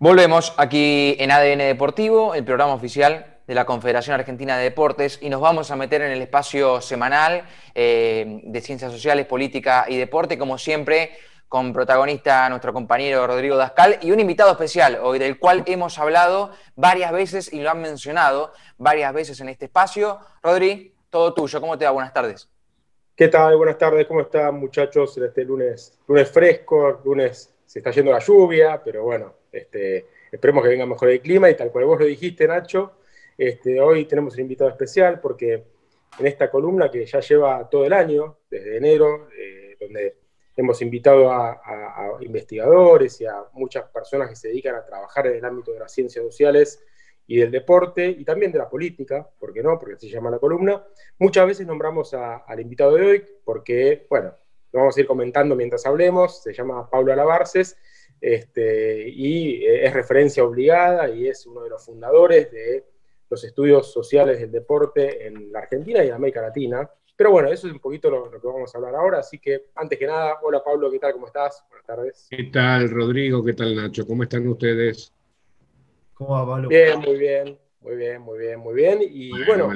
Volvemos aquí en ADN Deportivo, el programa oficial de la Confederación Argentina de Deportes, y nos vamos a meter en el espacio semanal eh, de Ciencias Sociales, Política y Deporte, como siempre, con protagonista nuestro compañero Rodrigo Dascal y un invitado especial hoy, del cual hemos hablado varias veces y lo han mencionado varias veces en este espacio. Rodri, todo tuyo, ¿cómo te va? Buenas tardes. ¿Qué tal? Buenas tardes, ¿cómo están muchachos? En este lunes, lunes fresco, lunes se está yendo la lluvia, pero bueno, este, esperemos que venga mejor el clima y tal cual vos lo dijiste, Nacho, este, hoy tenemos un invitado especial porque en esta columna que ya lleva todo el año, desde enero, eh, donde hemos invitado a, investigadores y a muchas personas que se dedican a trabajar en el ámbito de las ciencias sociales y del deporte y también de la política, ¿por qué no? Porque así se llama la columna. Muchas veces nombramos al invitado de hoy porque, bueno, lo vamos a ir comentando mientras hablemos, se llama Pablo Alabarces este, y eh, es referencia obligada y es uno de los fundadores de los estudios sociales del deporte en la Argentina y en América Latina. Pero bueno, eso es un poquito lo, que vamos a hablar ahora, así que antes que nada, hola Pablo, ¿qué tal? ¿Cómo estás? Buenas tardes. ¿Qué tal Rodrigo? ¿Qué tal Nacho? ¿Cómo están ustedes? ¿Cómo va Pablo? Bien, muy bien, muy bien, muy bien, muy bien. Y bueno,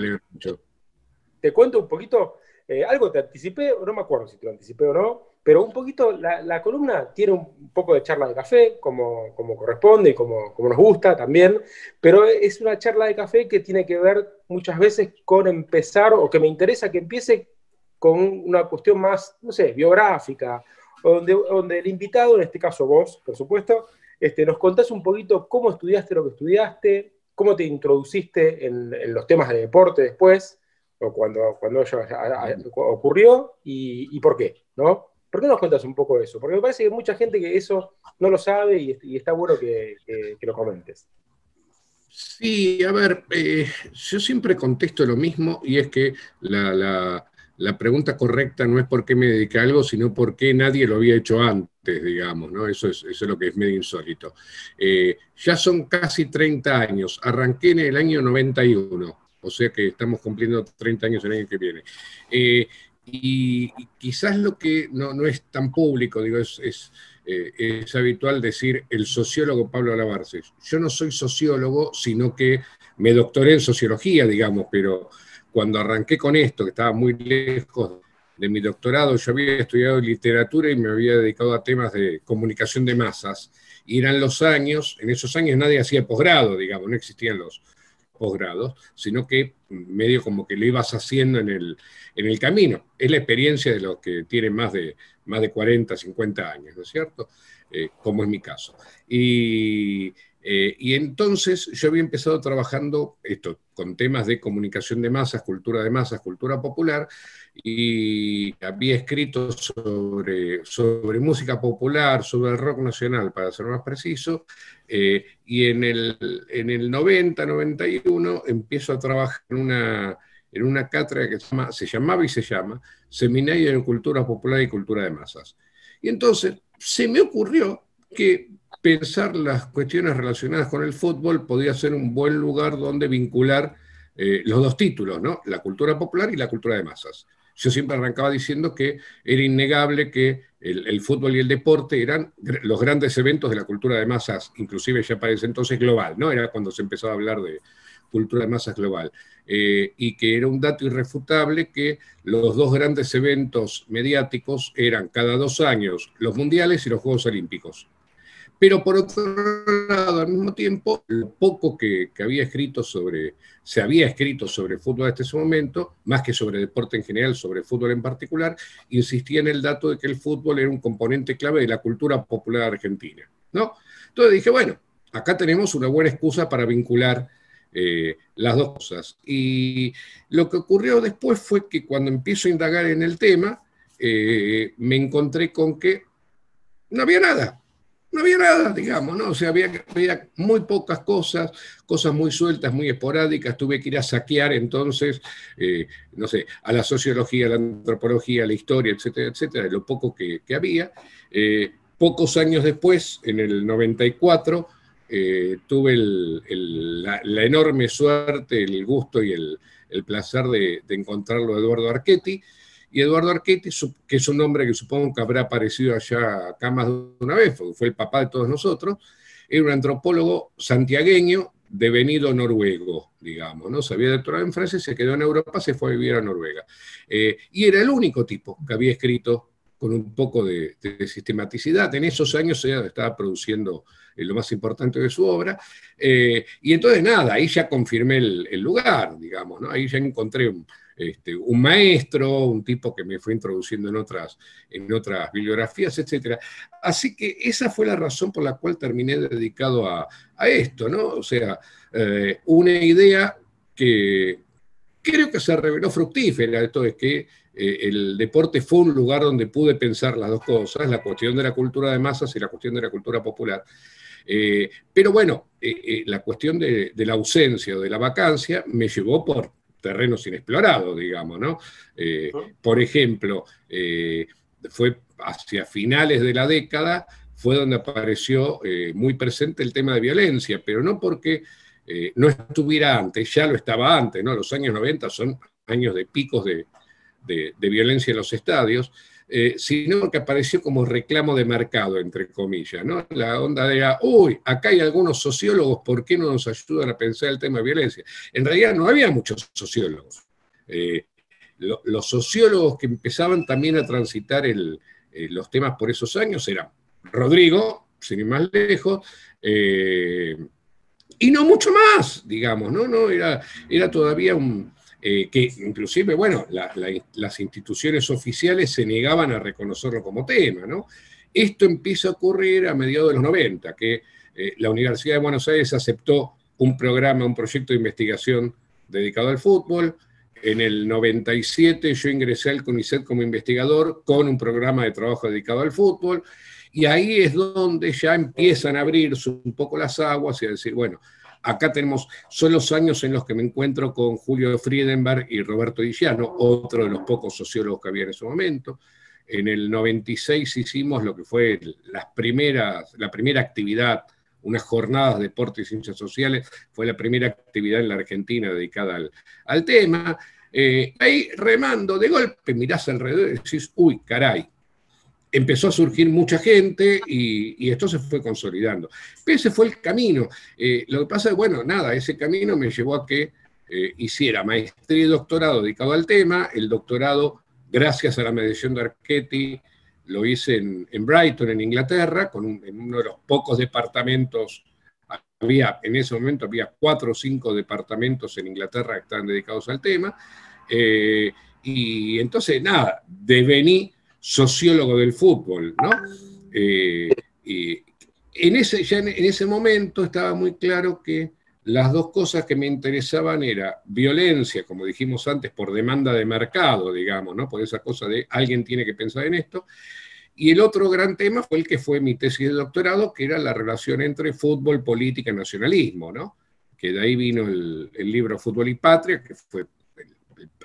te cuento un poquito, eh, algo te anticipé, no me acuerdo si te lo anticipé o no, pero un poquito, la, columna tiene un poco de charla de café, como, como corresponde y como, como, nos gusta también, pero es una charla de café que tiene que ver muchas veces con empezar, o que me interesa que empiece con una cuestión más, no sé, biográfica, donde, donde el invitado, en este caso vos, por supuesto, este, nos contás un poquito cómo estudiaste lo que estudiaste, cómo te introduciste en, los temas de deporte después, o cuando, cuando ello ocurrió, y por qué, ¿no? ¿Por qué nos cuentas un poco eso? Porque me parece que hay mucha gente que eso no lo sabe y, está bueno que, lo comentes. Sí, a ver, eh, yo siempre contesto lo mismo y es que la, pregunta correcta no es por qué me dediqué a algo, sino por qué nadie lo había hecho antes, digamos, ¿no? Eso es, eso es lo que es medio insólito. Eh, ya son casi 30 años, arranqué en el año 91, o sea que estamos cumpliendo 30 años el año que viene. Eh, y, quizás lo que no, es tan público, digo, es, eh, es, habitual decir el sociólogo Pablo Alabarces. Yo no soy sociólogo, sino que me doctoré en sociología, digamos, pero cuando arranqué con esto, que estaba muy lejos de mi doctorado, yo había estudiado literatura y me había dedicado a temas de comunicación de masas. Y eran los años, en esos años nadie hacía posgrado, digamos, no existían los, posgrados, sino que medio como que lo ibas haciendo en el, en el camino. Es la experiencia de los que tienen más de, más de 40, 50 años, ¿no es cierto? Eh, como es mi caso. Y, eh, y, entonces yo había empezado trabajando esto, con temas de comunicación de masas, cultura de masas, cultura popular, y había escrito sobre, sobre música popular, sobre el rock nacional, para ser más preciso, eh, y en el, en el 90, 91 empiezo a trabajar en una, en una cátedra que se, llama, se llamaba y se llama Seminario en Cultura Popular y Cultura de Masas. Y entonces se me ocurrió que pensar las cuestiones relacionadas con el fútbol podía ser un buen lugar donde vincular eh, los dos títulos, ¿no? La cultura popular y la cultura de masas. Yo siempre arrancaba diciendo que era innegable que el, fútbol y el deporte eran los grandes eventos de la cultura de masas, inclusive ya para ese entonces global, ¿no? Era cuando se empezó a hablar de cultura de masas global. Eh, y que era un dato irrefutable que los dos grandes eventos mediáticos eran cada dos años los mundiales y los Juegos Olímpicos. Pero por otro lado, al mismo tiempo, lo poco que, había escrito sobre, se había escrito sobre fútbol hasta ese momento, más que sobre deporte en general, sobre fútbol en particular, insistía en el dato de que el fútbol era un componente clave de la cultura popular argentina. ¿no? Entonces dije, bueno, acá tenemos una buena excusa para vincular eh, las dos cosas. Y lo que ocurrió después fue que cuando empiezo a indagar en el tema, eh, me encontré con que no había nada no había nada, digamos, ¿no? O sea, había, había, muy pocas cosas, cosas muy sueltas, muy esporádicas, tuve que ir a saquear entonces, eh, no sé, a la sociología, a la antropología, a la historia, etcétera, etcétera, lo poco que, había. Eh, pocos años después, en el 94, eh, tuve la, enorme suerte, el gusto y el, placer de, de encontrarlo a Eduardo Archetti, y Eduardo Arquetti, que es un nombre que supongo que habrá aparecido allá acá más de una vez, porque fue el papá de todos nosotros, era un antropólogo santiagueño devenido noruego, digamos, ¿no? Se había doctorado en Francia, se quedó en Europa, se fue a vivir a Noruega. Eh, y era el único tipo que había escrito con un poco de, sistematicidad. En esos años se estaba produciendo eh, lo más importante de su obra. Eh, y entonces nada, ahí ya confirmé el, lugar, digamos, ¿no? Ahí ya encontré un, este, un, maestro, un tipo que me fue introduciendo en otras, en otras bibliografías, etc. Así que esa fue la razón por la cual terminé dedicado a, esto, ¿no? O sea, eh, una idea que creo que se reveló fructífera, esto es que eh, el deporte fue un lugar donde pude pensar las dos cosas, la cuestión de la cultura de masas y la cuestión de la cultura popular. Eh, pero bueno, la cuestión de, la ausencia o de la vacancia me llevó por terrenos inexplorados, digamos, ¿no? por ejemplo, fue hacia finales de la década, fue donde apareció muy presente el tema de violencia, pero no porque no estuviera antes, ya lo estaba antes, ¿no? Los años 90 son años de picos de, de, violencia en los estadios, eh, sino que apareció como reclamo de mercado, entre comillas. ¿no? La onda de, uy, acá hay algunos sociólogos, ¿por qué no nos ayudan a pensar el tema de violencia? En realidad no había muchos sociólogos. Eh, los sociólogos que empezaban también a transitar eh, los temas por esos años eran Rodrigo, sin ir más lejos, y no mucho más, digamos, ¿no? no era, era todavía un, eh, que inclusive, bueno, las instituciones oficiales se negaban a reconocerlo como tema, ¿no? Esto empieza a ocurrir a mediados de los 90, que eh, la Universidad de Buenos Aires aceptó un programa, un proyecto de investigación dedicado al fútbol. En el 97 yo ingresé al CONICET como investigador con un programa de trabajo dedicado al fútbol. Y ahí es donde ya empiezan a abrirse un poco las aguas y a decir, bueno, Acá tenemos, son los años en los que me encuentro con Julio Friedenberg y Roberto Diciano, otro de los pocos sociólogos que había en ese momento. En el 96 hicimos lo que fue las primeras, la primera actividad, unas jornadas de deportes y ciencias sociales, fue la primera actividad en la Argentina dedicada al, tema. Eh, ahí remando de golpe, mirás alrededor y decís, uy, caray, empezó a surgir mucha gente y, esto se fue consolidando. Pero ese fue el camino. Eh, lo que pasa es, bueno, nada, ese camino me llevó a que eh, hiciera maestría y doctorado dedicado al tema. El doctorado, gracias a la mediación de Archetti, lo hice en, Brighton, en Inglaterra, con en uno de los pocos departamentos. Había, en ese momento había cuatro o cinco departamentos en Inglaterra que estaban dedicados al tema. Eh, y entonces, nada, devení sociólogo del fútbol, ¿no? Eh, en ese, ya en, ese momento estaba muy claro que las dos cosas que me interesaban era violencia, como dijimos antes, por demanda de mercado, digamos, ¿no? Por esa cosa de alguien tiene que pensar en esto. Y el otro gran tema fue el que fue mi tesis de doctorado, que era la relación entre fútbol, política y nacionalismo, ¿no? Que de ahí vino el, el libro Fútbol y Patria, que fue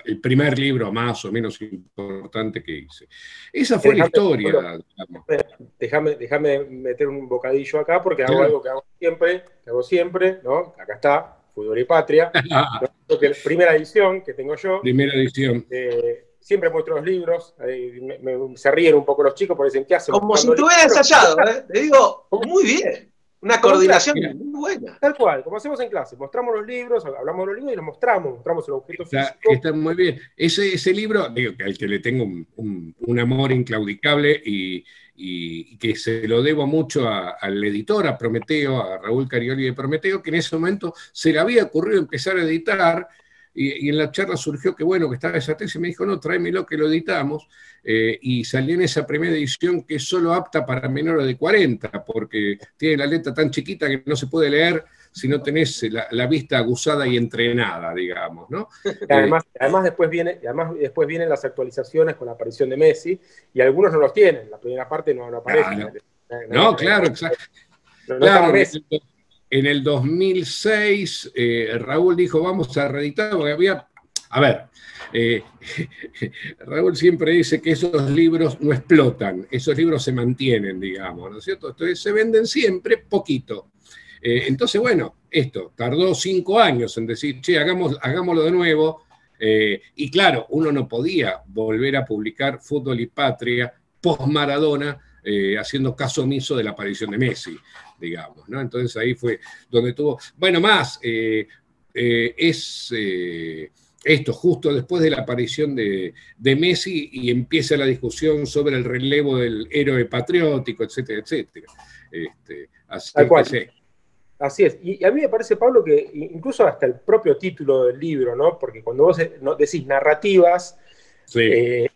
el primer libro más o menos importante que hice. Esa fue la historia. déjame, déjame meter un bocadillo acá porque hago algo que hago siempre, que hago siempre, ¿no? Acá está, Fútbol y Patria. primera edición que tengo yo. Primera edición. Eh, siempre muestro los libros, se ríen un poco los chicos porque dicen, ¿qué hacen? Como si tú hubieras ensayado, ¿eh? Te digo, muy bien. Una coordinación muy buena. Tal cual, como hacemos en clase. Mostramos los libros, hablamos de los libros y los mostramos, mostramos el objeto está, Está muy bien. Ese, ese libro, digo, al que le tengo un, amor inclaudicable y, que se lo debo mucho al editor, a Prometeo, a Raúl Carioli de Prometeo, que en ese momento se le había ocurrido empezar a editar y, en la charla surgió que bueno, que estaba esa tesis, y me dijo, no, tráemelo que lo editamos, eh, y salió en esa primera edición que es solo apta para menores de 40, porque tiene la letra tan chiquita que no se puede leer si no tenés la, vista aguzada y entrenada, digamos, ¿no? además, además, después viene, además después vienen las actualizaciones con la aparición de Messi, y algunos no los tienen, la primera parte no, aparece. no. claro, exacto. claro, en el 2006 eh, Raúl dijo, vamos a reeditar, porque había, a ver, eh, Raúl siempre dice que esos libros no explotan, esos libros se mantienen, digamos, ¿no es cierto? Entonces se venden siempre poquito. Eh, entonces, bueno, esto tardó cinco años en decir, che, hagamos, hagámoslo de nuevo. y claro, uno no podía volver a publicar Fútbol y Patria post Maradona haciendo caso omiso de la aparición de Messi digamos, ¿no? Entonces ahí fue donde tuvo, bueno, más, eh, eh, es esto justo después de la aparición de, Messi y empieza la discusión sobre el relevo del héroe patriótico, etcétera, etcétera. Este, así, así es. Y a mí me parece, Pablo, que incluso hasta el propio título del libro, ¿no? Porque cuando vos decís narrativas, eh,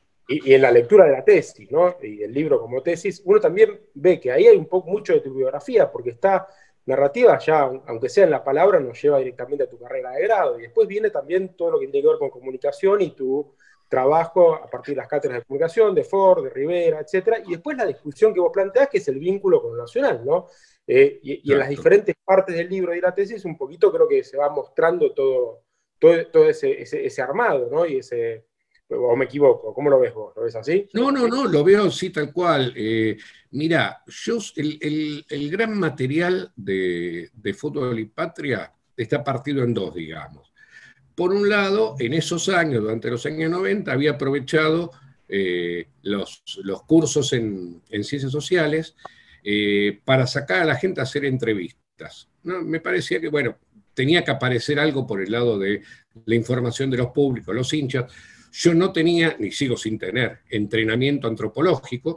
y, en la lectura de la tesis, ¿no? Y el libro como tesis, uno también ve que ahí hay un poco mucho de tu biografía, porque está narrativa ya, aunque sea en la palabra, nos lleva directamente a tu carrera de grado. Y después viene también todo lo que tiene que ver con comunicación y tu trabajo a partir de las cátedras de comunicación, de Ford, de Rivera, etcétera, y después la discusión que vos planteás, que es el vínculo con lo nacional, ¿no? Eh, y, en las diferentes partes del libro y de la tesis, un poquito creo que se va mostrando todo, todo, todo ese, ese, armado, ¿no? Y ese, ¿O me equivoco? ¿Cómo lo ves vos? ¿Lo ves así? No, no, no, lo veo así tal cual. Eh, mira, yo, el, gran material de, Fútbol y Patria está partido en dos, digamos. Por un lado, en esos años, durante los años 90, había aprovechado eh, los, los, cursos en, ciencias sociales eh, para sacar a la gente a hacer entrevistas. ¿no? Me parecía que, bueno, tenía que aparecer algo por el lado de la información de los públicos, los hinchas yo no tenía, ni sigo sin tener, entrenamiento antropológico.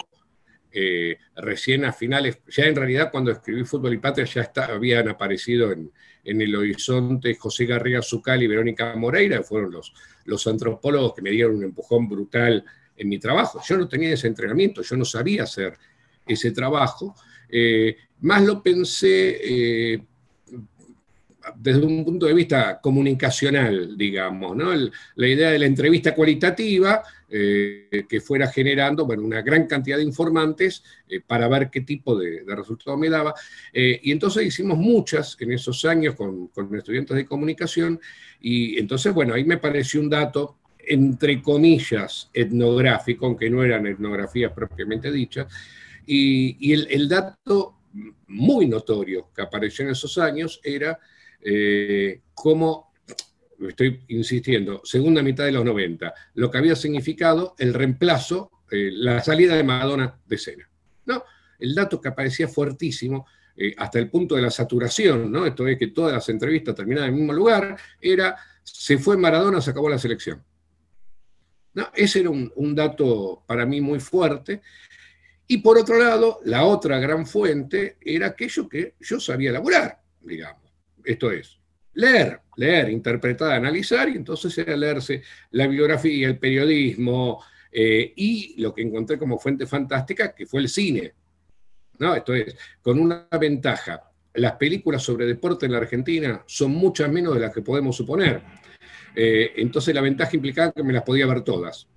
Eh, recién a finales, ya en realidad cuando escribí Fútbol y Patria ya habían aparecido en, el horizonte José Garriga Zucal y Verónica Moreira, que fueron los, los antropólogos que me dieron un empujón brutal en mi trabajo. Yo no tenía ese entrenamiento, yo no sabía hacer ese trabajo. Eh, más lo pensé eh, desde un punto de vista comunicacional, digamos, ¿no? la idea de la entrevista cualitativa eh, que fuera generando bueno, una gran cantidad de informantes eh, para ver qué tipo de, resultado me daba. Eh, y entonces hicimos muchas en esos años con, con, estudiantes de comunicación y entonces, bueno, ahí me pareció un dato entre comillas etnográfico, aunque no eran etnografías propiamente dichas, y, el dato muy notorio que apareció en esos años era eh, cómo, estoy insistiendo, segunda mitad de los 90, lo que había significado el reemplazo, eh, la salida de Madonna de escena. ¿no? El dato que aparecía fuertísimo, eh, hasta el punto de la saturación, ¿no? esto es que todas las entrevistas terminaban en el mismo lugar, era, se fue Maradona, se acabó la selección. ¿No? Ese era un, un dato para mí muy fuerte. Y por otro lado, la otra gran fuente era aquello que yo sabía elaborar, digamos. Esto es, leer, leer, interpretar, analizar, y entonces era leerse la biografía, el periodismo, eh, y lo que encontré como fuente fantástica, que fue el cine. ¿no? Esto es, con una ventaja. Las películas sobre deporte en la Argentina son muchas menos de las que podemos suponer. Eh, entonces la ventaja implicaba que me las podía ver todas.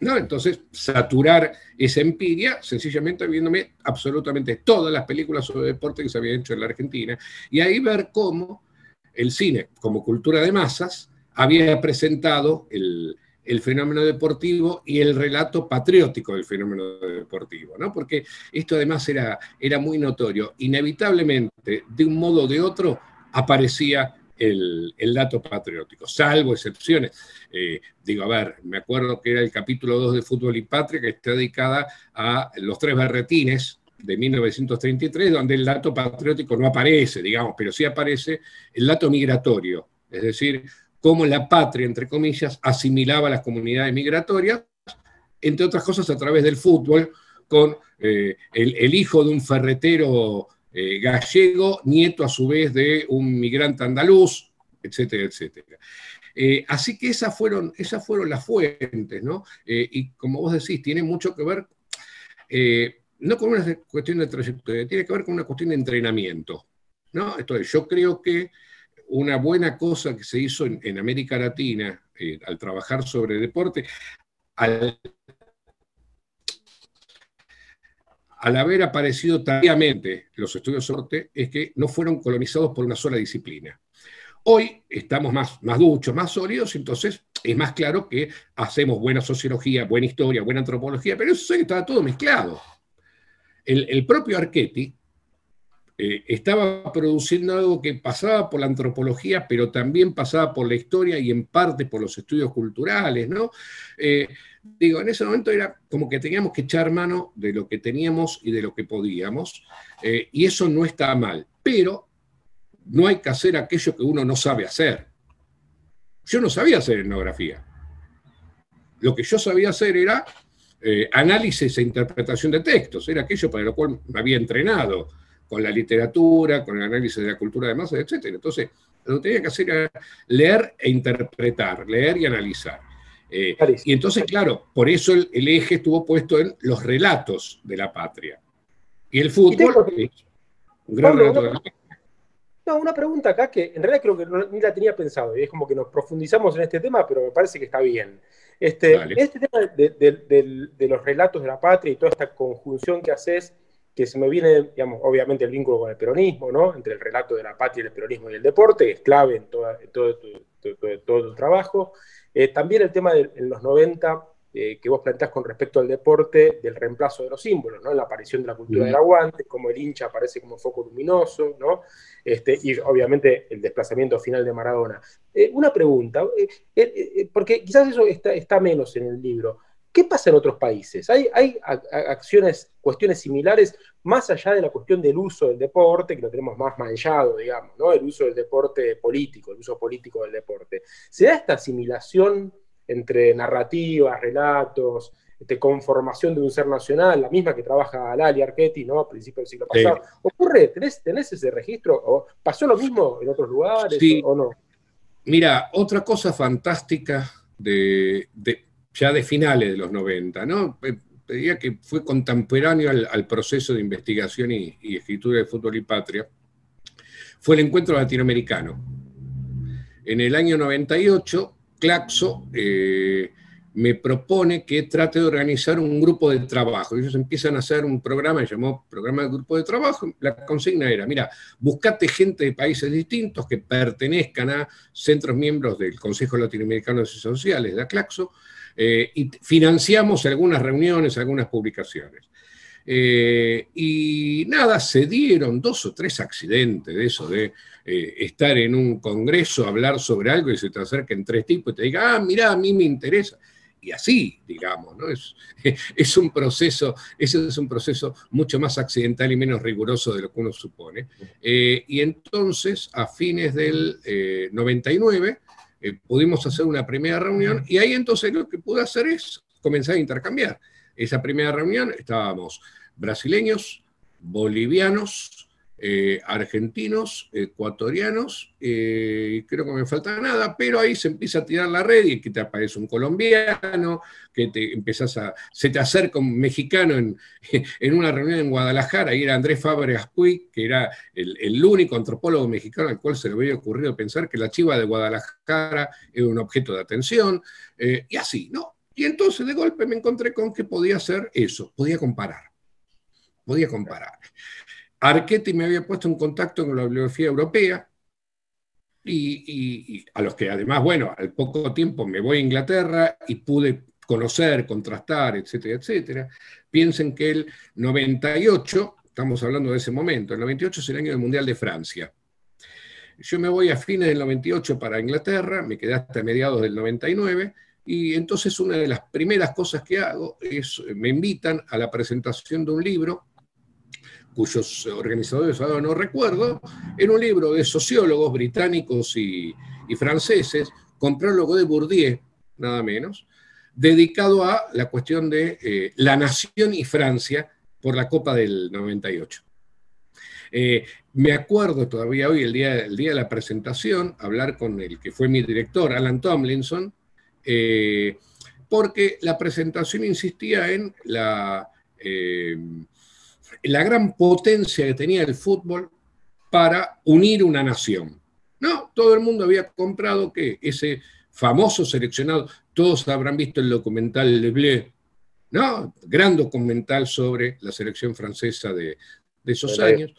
¿No? Entonces, saturar esa empiria, sencillamente viéndome absolutamente todas las películas sobre deporte que se habían hecho en la Argentina, y ahí ver cómo el cine, como cultura de masas, había presentado el, fenómeno deportivo y el relato patriótico del fenómeno deportivo, ¿no? Porque esto además era, era muy notorio. Inevitablemente, de un modo o de otro, aparecía el, dato patriótico, salvo excepciones. Eh, digo, a ver, me acuerdo que era el capítulo 2 de Fútbol y Patria, que está dedicada a los tres berretines de 1933, donde el dato patriótico no aparece, digamos, pero sí aparece el dato migratorio, es decir, cómo la patria, entre comillas, asimilaba a las comunidades migratorias, entre otras cosas a través del fútbol, con eh, el, hijo de un ferretero eh, gallego, nieto a su vez de un migrante andaluz, etcétera, etcétera. Eh, así que esas fueron, esas fueron las fuentes, ¿no? Eh, y como vos decís, tiene mucho que ver, no con una cuestión de trayectoria, tiene que ver con una cuestión de entrenamiento, ¿no? Entonces, yo creo que una buena cosa que se hizo en, en América Latina al trabajar sobre deporte, al al haber aparecido tardíamente los estudios sorte, es que no fueron colonizados por una sola disciplina. Hoy estamos más, más duchos, más sólidos, entonces es más claro que hacemos buena sociología, buena historia, buena antropología, pero eso estaba todo mezclado. El, propio Archetti, eh, estaba produciendo algo que pasaba por la antropología, pero también pasaba por la historia y en parte por los estudios culturales, ¿no? Eh, digo, en ese momento era como que teníamos que echar mano de lo que teníamos y de lo que podíamos, eh, y eso no está mal, pero no hay que hacer aquello que uno no sabe hacer. Yo no sabía hacer etnografía. Lo que yo sabía hacer era análisis e interpretación de textos, era aquello para lo cual me había entrenado con la literatura, con el análisis de la cultura de masa, etc. Entonces, lo que tenía que hacer era leer e interpretar, leer y analizar. Eh, y entonces, claro, por eso el, eje estuvo puesto en los relatos de la patria. Y el fútbol, un gran relato de la No, una pregunta acá que en realidad creo que ni la tenía pensado, y es como que nos profundizamos en este tema, pero me parece que está bien. Este, este tema de, de, los relatos de la patria y toda esta conjunción que haces que se me viene, digamos, obviamente el vínculo con el peronismo, ¿no? Entre el relato de la patria, el peronismo y el deporte, que es clave en, todo, tu, todo, tu, trabajo. Eh, también el tema de en los 90, eh, que vos planteás con respecto al deporte, del reemplazo de los símbolos, ¿no? La aparición de la cultura del aguante, como el hincha aparece como foco luminoso, ¿no? Este, y obviamente el desplazamiento final de Maradona. Eh, una pregunta, porque quizás eso está, está menos en el libro. ¿Qué pasa en otros países? ¿Hay, hay acciones, cuestiones similares, más allá de la cuestión del uso del deporte, que lo tenemos más manchado, digamos, ¿no? El uso del deporte político, el uso político del deporte. ¿Se da esta asimilación entre narrativas, relatos, este, conformación de un ser nacional, la misma que trabaja Lali Archetti, ¿no? A principios del siglo pasado. ¿Ocurre? ¿Tenés, ese registro? ¿O ¿Pasó lo mismo en otros lugares o, no? Mira, otra cosa fantástica de ya de finales de los 90, ¿no? Pedía que fue contemporáneo al, proceso de investigación y, escritura de Fútbol y Patria, fue el encuentro latinoamericano. En el año 98, Claxo eh, me propone que trate de organizar un grupo de trabajo. Ellos empiezan a hacer un programa, se llamó Programa de Grupo de Trabajo. La consigna era, mira, buscate gente de países distintos que pertenezcan a centros miembros del Consejo Latinoamericano de Ciencias Sociales, de ACLAXO, eh, y financiamos algunas reuniones, algunas publicaciones. Eh, y nada, se dieron dos o tres accidentes de eso, de eh, estar en un congreso, hablar sobre algo y se te acerquen tres tipos y te digan, ah, mira, a mí me interesa. Y así, digamos, ¿no? Es, es un proceso, ese es un proceso mucho más accidental y menos riguroso de lo que uno supone. y entonces, a fines del 99, eh, pudimos hacer una primera reunión y ahí entonces lo que pude hacer es comenzar a intercambiar. Esa primera reunión estábamos brasileños, bolivianos, eh, argentinos, ecuatorianos, eh, creo que me falta nada, pero ahí se empieza a tirar la red y que te aparece un colombiano, que te empezás a, se te acerca un mexicano en, en una reunión en Guadalajara, y era Andrés Fábregas Puig, que era el, único antropólogo mexicano al cual se le había ocurrido pensar que la chiva de Guadalajara era un objeto de atención, eh, y así, ¿no? Y entonces de golpe me encontré con que podía hacer eso, podía comparar, podía comparar. Archetti me había puesto en contacto con la bibliografía europea y, a los que además, bueno, al poco tiempo me voy a Inglaterra y pude conocer, contrastar, etcétera, etcétera. Piensen que el 98, estamos hablando de ese momento, el 98 es el año del Mundial de Francia. Yo me voy a fines del 98 para Inglaterra, me quedé hasta mediados del 99, y entonces una de las primeras cosas que hago es, me invitan a la presentación de un libro cuyos organizadores ahora no recuerdo, en un libro de sociólogos británicos y, franceses, con prólogo de Bourdieu, nada menos, dedicado a la cuestión de eh, la nación y Francia por la Copa del 98. Eh, me acuerdo todavía hoy, el día, el día de la presentación, hablar con el que fue mi director, Alan Tomlinson, eh, porque la presentación insistía en la la gran potencia que tenía el fútbol para unir una nación. No, todo el mundo había comprado que ese famoso seleccionado, todos habrán visto el documental Le Bleu, ¿no? Gran documental sobre la selección francesa de, esos años.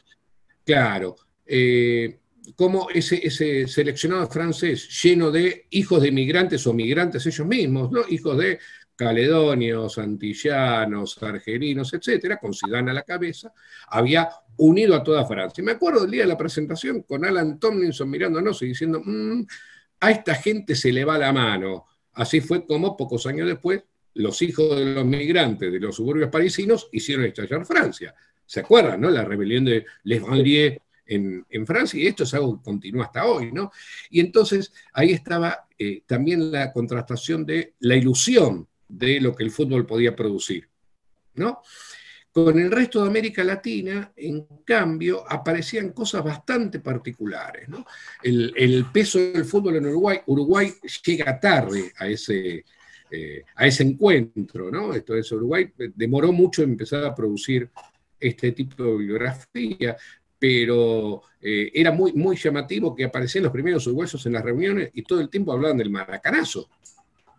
Claro, eh, como ese, ese, seleccionado francés lleno de hijos de migrantes o migrantes ellos mismos, ¿no? hijos de caledonios, antillanos, argelinos, etcétera, con Zidane a la cabeza, había unido a toda Francia. Me acuerdo del día de la presentación con Alan Tomlinson mirándonos y diciendo, mm, a esta gente se le va la mano. Así fue como pocos años después los hijos de los migrantes de los suburbios parisinos hicieron estallar Francia. ¿Se acuerdan, no? La rebelión de Les Banlieues en, Francia, y esto es algo que continúa hasta hoy, ¿no? Y entonces ahí estaba eh, también la contrastación de la ilusión de lo que el fútbol podía producir, ¿no? Con el resto de América Latina, en cambio, aparecían cosas bastante particulares. El, peso del fútbol en Uruguay, Uruguay llega tarde a ese, eh, a ese encuentro. ¿no? Esto es, Uruguay demoró mucho en empezar a producir este tipo de bibliografía, pero eh, era muy, muy llamativo que aparecían los primeros uruguayos en las reuniones y todo el tiempo hablaban del maracanazo,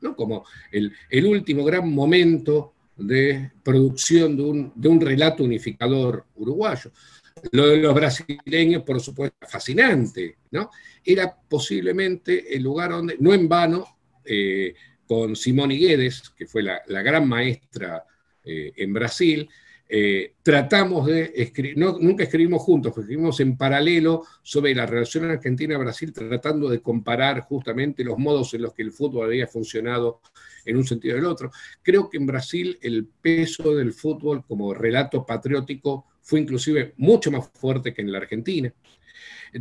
¿no? como el, el último gran momento de producción de un, de un, relato unificador uruguayo. Lo de los brasileños, por supuesto, fascinante, ¿no? Era posiblemente el lugar donde, no en vano, eh, con Simone Guedes, que fue la, la gran maestra eh, en Brasil, eh, tratamos de escribir, nunca escribimos juntos, escribimos en paralelo sobre la relación Argentina-Brasil, tratando de comparar justamente los modos en los que el fútbol había funcionado en un sentido y el otro. Creo que en Brasil el peso del fútbol como relato patriótico fue inclusive mucho más fuerte que en la Argentina.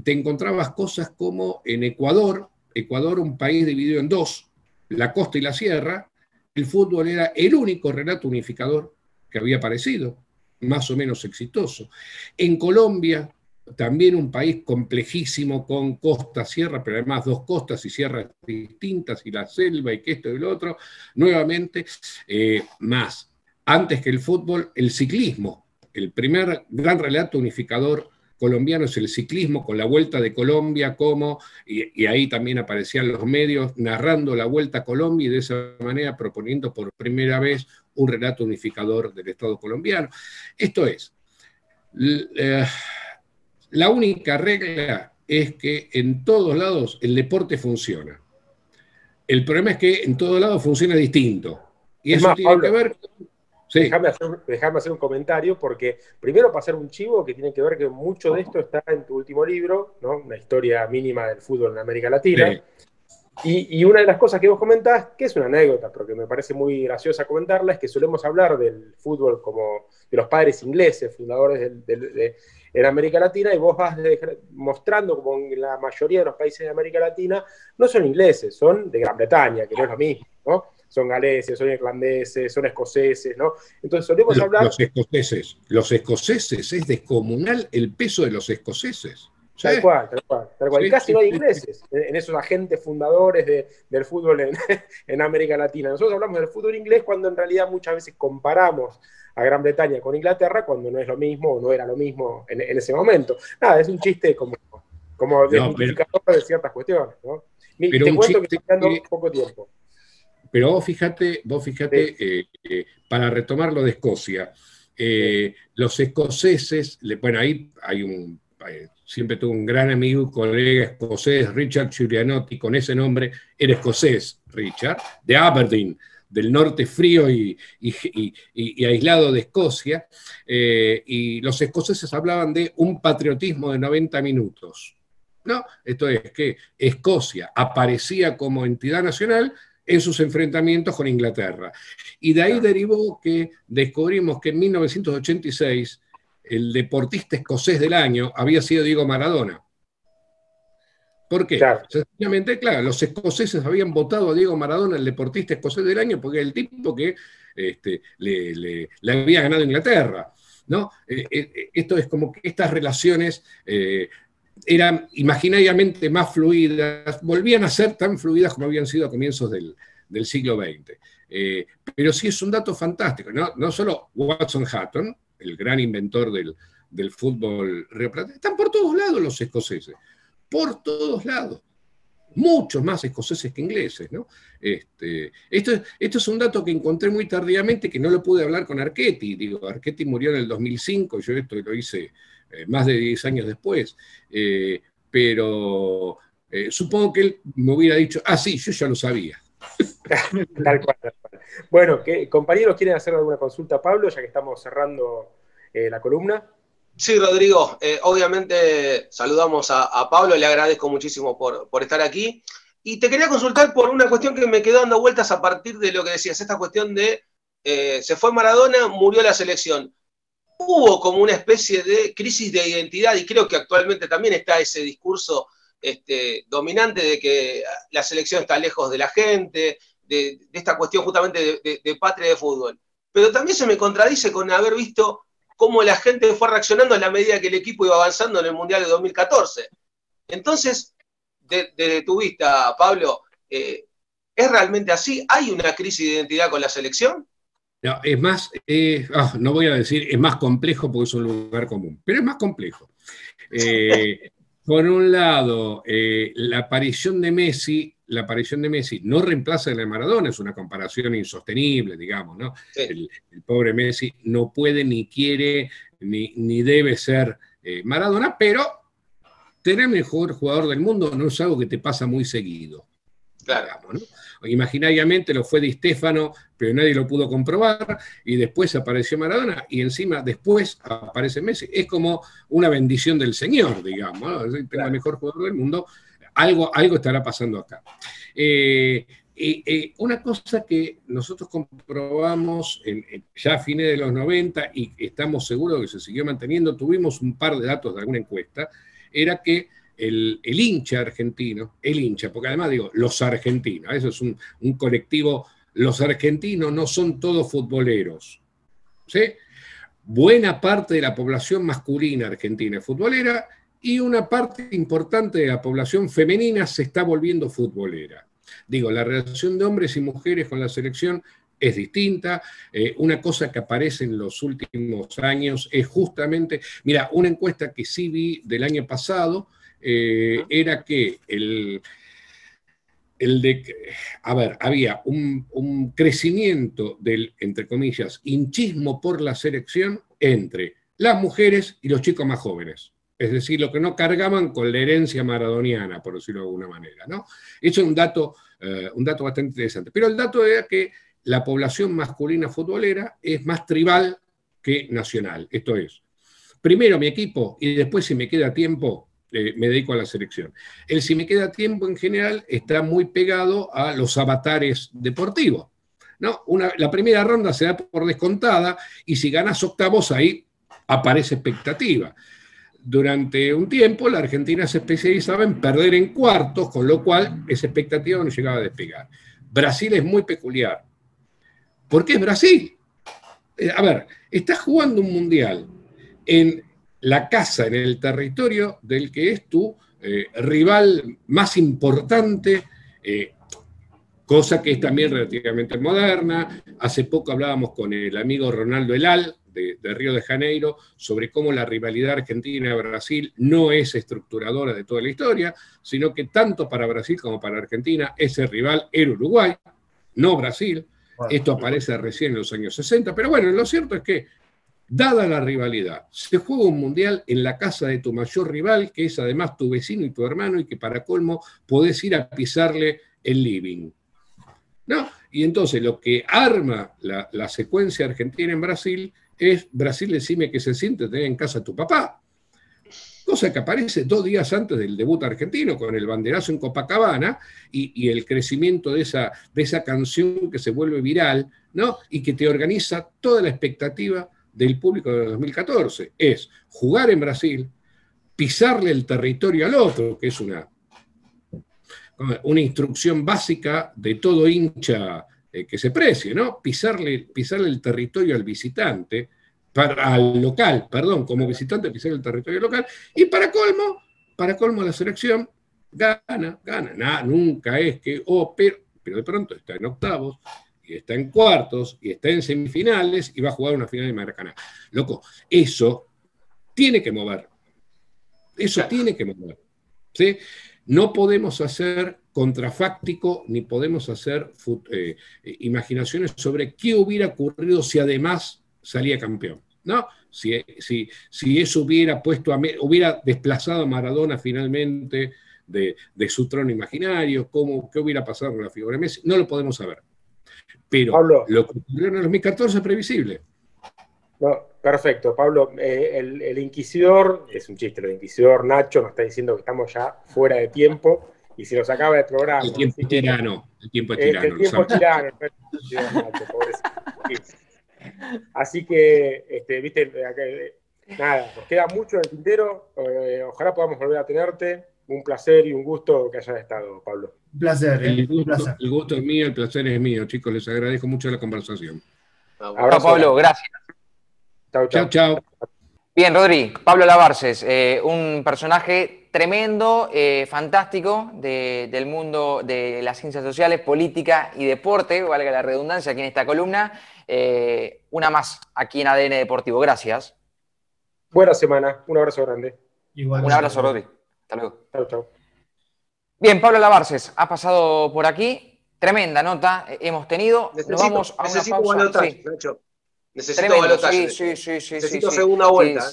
Te encontrabas cosas como en Ecuador, Ecuador un país dividido en dos, la costa y la sierra, el fútbol era el único relato unificador que había aparecido, más o menos exitoso. En Colombia, también un país complejísimo con costa, sierra, pero además dos costas y sierras distintas, y la selva y que esto y lo otro, nuevamente, eh, más. Antes que el fútbol, el ciclismo, el primer gran relato unificador colombiano es el ciclismo, con la Vuelta de Colombia como, y, ahí también aparecían los medios narrando la Vuelta a Colombia y de esa manera proponiendo por primera vez un relato unificador del Estado colombiano. Esto es, eh, la única regla es que en todos lados el deporte funciona. El problema es que en todos lados funciona distinto. Y eso tiene que ver Déjame, hacer, un comentario, porque primero hacer un chivo que tiene que ver que mucho de esto está en tu último libro, ¿no? Una historia mínima del fútbol en América Latina. Y, una de las cosas que vos comentás, que es una anécdota, pero que me parece muy graciosa comentarla, es que solemos hablar del fútbol como de los padres ingleses, fundadores de, en América Latina, y vos vas mostrando como en la mayoría de los países de América Latina no son ingleses, son de Gran Bretaña, que no es lo mismo, ¿no? son galeses, son irlandeses, son escoceses, ¿no? Entonces solemos hablar... Los escoceses, los escoceses, es descomunal el peso de los escoceses. Tal cual, tal cual, tal cual. y casi no hay ingleses en esos agentes fundadores del fútbol en, América Latina. Nosotros hablamos del fútbol inglés cuando en realidad muchas veces comparamos a Gran Bretaña con Inglaterra cuando no es lo mismo o no era lo mismo en, ese momento. Nada, es un chiste como, como de ciertas cuestiones, ¿no? Te cuento que estoy dando poco tiempo. Pero vos fíjate, vos fíjate eh, eh, para retomar lo de Escocia, eh, los escoceses, bueno, ahí hay un, siempre tuve un gran amigo, colega escocés, Richard Giulianotti, con ese nombre, era escocés, Richard, de Aberdeen, del norte frío y, aislado de Escocia, y los escoceses hablaban de un patriotismo de 90 minutos. ¿no? Esto es que Escocia aparecía como entidad nacional, en sus enfrentamientos con Inglaterra. Y de ahí derivó que descubrimos que en 1986 el deportista escocés del año había sido Diego Maradona. ¿Por qué? Sencillamente, claro, los escoceses habían votado a Diego Maradona, el deportista escocés del año, porque era el tipo que este, le, había ganado Inglaterra. ¿no? Eh, eh, esto es como que estas relaciones eh, eran imaginariamente más fluidas, volvían a ser tan fluidas como habían sido a comienzos del, siglo XX. Eh, pero sí es un dato fantástico, ¿no? no solo Watson Hatton, el gran inventor del, fútbol están por todos lados los escoceses, por todos lados. Muchos más escoceses que ingleses, ¿no? Este, esto, es un dato que encontré muy tardíamente que no lo pude hablar con Archetti. Digo, Archetti murió en el 2005, yo esto lo hice eh, más de 10 años después, eh, pero eh, supongo que él me hubiera dicho, ah, sí, yo ya lo sabía. Bueno, compañeros, ¿quieren hacer alguna consulta a Pablo, ya que estamos cerrando eh, la columna? Sí, Rodrigo, eh, obviamente saludamos a, Pablo, le agradezco muchísimo por, estar aquí. Y te quería consultar por una cuestión que me quedó dando vueltas a partir de lo que decías, esta cuestión de eh, se fue Maradona, murió la selección. Hubo como una especie de crisis de identidad y creo que actualmente también está ese discurso este, dominante de que la selección está lejos de la gente, de, esta cuestión justamente de, de patria de fútbol. Pero también se me contradice con haber visto cómo la gente fue reaccionando a la medida que el equipo iba avanzando en el Mundial de 2014. Entonces, desde tu vista, Pablo, eh, ¿es realmente así? ¿Hay una crisis de identidad con la selección? No, es más, ah, no voy a decir, es más complejo porque es un lugar común, pero es más complejo. Eh, por un lado, eh, la aparición de Messi la aparición de Messi no reemplaza a la de Maradona, es una comparación insostenible, digamos, ¿no? El, pobre Messi no puede, ni quiere, ni, debe ser eh, Maradona, pero tener el mejor jugador del mundo no es algo que te pasa muy seguido. Claro. Imaginariamente lo fue Di Stefano, pero nadie lo pudo comprobar, y después apareció Maradona, y encima después aparece Messi. Es como una bendición del Señor, digamos, ¿no? El mejor jugador del mundo, algo, algo estará pasando acá. Eh, una cosa que nosotros comprobamos ya a fines de los 90 y estamos seguros que se siguió manteniendo, tuvimos un par de datos de alguna encuesta, era que el, hincha argentino, el hincha, porque además digo, los argentinos, eso es un, un colectivo, los argentinos no son todos futboleros. ¿sí? Buena parte de la población masculina argentina es futbolera y una parte importante de la población femenina se está volviendo futbolera. Digo, la relación de hombres y mujeres con la selección es distinta. Eh, una cosa que aparece en los últimos años es justamente, mira, una encuesta que sí vi del año pasado eh, era que el, el de, a ver, había un, un crecimiento del, entre comillas, hinchismo por la selección entre las mujeres y los chicos más jóvenes es decir, lo que no cargaban con la herencia maradoniana, por decirlo de alguna manera. ¿no? Eso es un dato, eh, un dato bastante interesante. Pero el dato era que la población masculina futbolera es más tribal que nacional. Esto es, primero mi equipo y después si me queda tiempo, eh, me dedico a la selección. El si me queda tiempo en general está muy pegado a los avatares deportivos. ¿no? la primera ronda se da por descontada y si ganas octavos ahí aparece expectativa durante un tiempo la Argentina se especializaba en perder en cuartos, con lo cual esa expectativa no llegaba a despegar. Brasil es muy peculiar. ¿Por qué es Brasil? Eh, a ver, estás jugando un mundial en la casa, en el territorio del que es tu eh, rival más importante, eh, cosa que es también relativamente moderna. Hace poco hablábamos con el amigo Ronaldo Elal, de, Río de Janeiro sobre cómo la rivalidad Argentina-Brasil no es estructuradora de toda la historia, sino que tanto para Brasil como para Argentina ese rival era Uruguay, no Brasil. Esto aparece recién en los años 60, pero bueno, lo cierto es que, dada la rivalidad, se juega un mundial en la casa de tu mayor rival, que es además tu vecino y tu hermano, y que para colmo podés ir a pisarle el living. ¿No? Y entonces lo que arma la, la secuencia argentina en Brasil es Brasil decime que se siente tener en casa a tu papá. Cosa que aparece dos días antes del debut argentino con el banderazo en Copacabana y, el crecimiento de esa, de esa canción que se vuelve viral, ¿no? Y que te organiza toda la expectativa del público de 2014. Es jugar en Brasil, pisarle el territorio al otro, que es una, una instrucción básica de todo hincha eh, que se precie, ¿no? Pisarle, pisarle el territorio al visitante, para, al local, perdón, como visitante pisar el territorio local, y para colmo, para colmo la selección gana, gana, nada, nunca es que, oh, pero, pero de pronto está en octavos, y está en cuartos, y está en semifinales, y va a jugar una final de Maracaná. Loco, eso tiene que mover. Eso tiene que mover. ¿sí? No podemos hacer contrafáctico ni podemos hacer eh, imaginaciones sobre qué hubiera ocurrido si además salía campeón. ¿no? Si, si, eso hubiera puesto a, hubiera desplazado a Maradona finalmente de, su trono imaginario, cómo, qué hubiera pasado con la figura de Messi, no lo podemos saber. Pero lo que ocurrió en el 2014 es previsible. No, perfecto, Pablo. Eh, el, inquisidor, es un chiste, el inquisidor Nacho nos está diciendo que estamos ya fuera de tiempo y si nos acaba de programa. El tiempo es tirano. El tiempo es tirano. El tiempo es tirano. Así que, este, viste, nada, nos queda mucho en el tintero. Eh, ojalá podamos volver a tenerte. Un placer y un gusto que hayas estado, Pablo. Un placer, el, gusto, el gusto es mío, el placer es mío, chicos. Les agradezco mucho la conversación. Abrazo, Pablo, gracias. Chao, chao. Bien, Rodri, Pablo Lavarces, eh, un personaje tremendo, eh, fantástico del mundo de las ciencias sociales, política y deporte, valga la redundancia aquí en esta columna. Eh, una más aquí en ADN Deportivo. Gracias. Buena semana, un abrazo grande. un abrazo, Rodri. Hasta luego. Chao, chao. Bien, Pablo Lavarces ha pasado por aquí. Tremenda nota hemos tenido. Necesito, Nos vamos a una pausa. Necesito balotaje. Sí, sí, sí, Necesito segunda vuelta.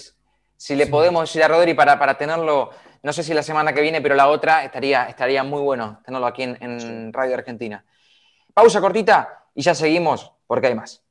Si, le podemos decir a Rodri para, para, tenerlo, no sé si la semana que viene, pero la otra estaría, estaría muy bueno tenerlo aquí en Radio Argentina. Pausa cortita y ya seguimos porque hay más.